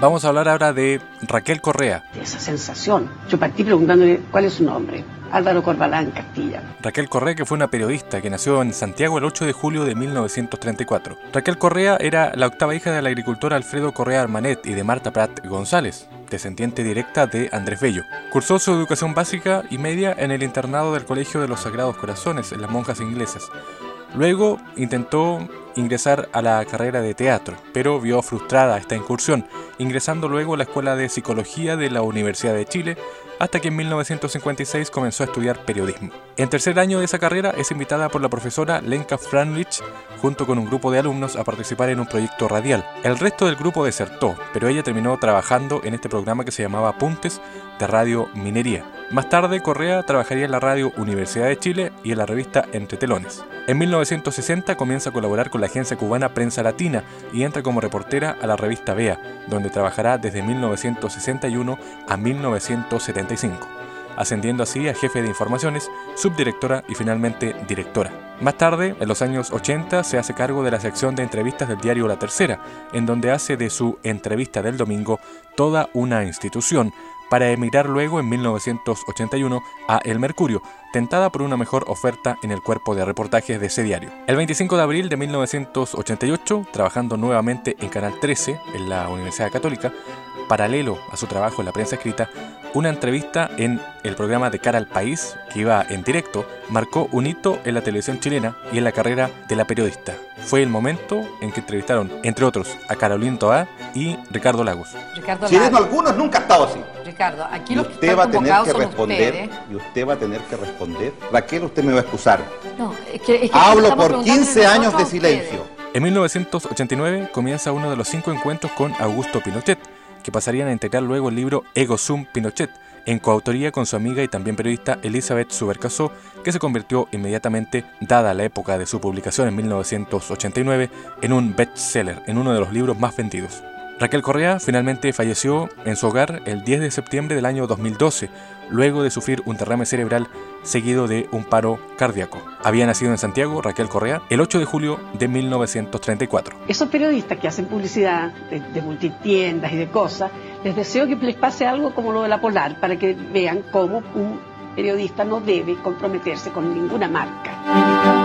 Vamos a hablar ahora de Raquel Correa. Esa sensación. Yo partí preguntándole cuál es su nombre. Álvaro Corbalán Castilla. Raquel Correa, que fue una periodista que nació en Santiago el 8 de julio de 1934. Raquel Correa era la octava hija del agricultor Alfredo Correa Armanet y de Marta Prat González, descendiente directa de Andrés Bello. Cursó su educación básica y media en el internado del Colegio de los Sagrados Corazones, en las monjas inglesas. Luego intentó ingresar a la carrera de teatro, pero vio frustrada esta incursión, ingresando luego a la Escuela de Psicología de la Universidad de Chile, hasta que en 1956 comenzó a estudiar periodismo. En tercer año de esa carrera es invitada por la profesora Lenka Franlich junto con un grupo de alumnos a participar en un proyecto radial. El resto del grupo desertó, pero ella terminó trabajando en este programa que se llamaba Puntes de Radio Minería. Más tarde, Correa trabajaría en la radio Universidad de Chile y en la revista Entre Telones. En 1960 comienza a colaborar con la agencia cubana Prensa Latina y entra como reportera a la revista Bea, donde trabajará desde 1961 a 1975 ascendiendo así a jefe de informaciones, subdirectora y finalmente directora. Más tarde, en los años 80, se hace cargo de la sección de entrevistas del diario La Tercera, en donde hace de su entrevista del domingo toda una institución, para emigrar luego en 1981 a El Mercurio, tentada por una mejor oferta en el cuerpo de reportajes de ese diario. El 25 de abril de 1988, trabajando nuevamente en Canal 13, en la Universidad Católica, paralelo a su trabajo en la prensa escrita, una entrevista en el programa De Cara al País, que iba en directo, marcó un hito en la televisión chilena y en la carrera de la periodista. Fue el momento en que entrevistaron, entre otros, a Carolina Toá y Ricardo Lagos. Ricardo algunos nunca ha estado así. Ricardo, aquí y usted va a tener que responder. Y usted va a tener que responder. Raquel, usted me va a excusar. No, es que, Hablo por 15 años de silencio. En 1989 comienza uno de los cinco encuentros con Augusto Pinochet que pasarían a integrar luego el libro Ego Sum Pinochet, en coautoría con su amiga y también periodista Elizabeth Subercasó, que se convirtió inmediatamente, dada la época de su publicación en 1989, en un bestseller, en uno de los libros más vendidos. Raquel Correa finalmente falleció en su hogar el 10 de septiembre del año 2012, luego de sufrir un derrame cerebral seguido de un paro cardíaco. Había nacido en Santiago Raquel Correa el 8 de julio de 1934. Esos periodistas que hacen publicidad de, multitiendas y de cosas, les deseo que les pase algo como lo de la Polar, para que vean cómo un periodista no debe comprometerse con ninguna marca.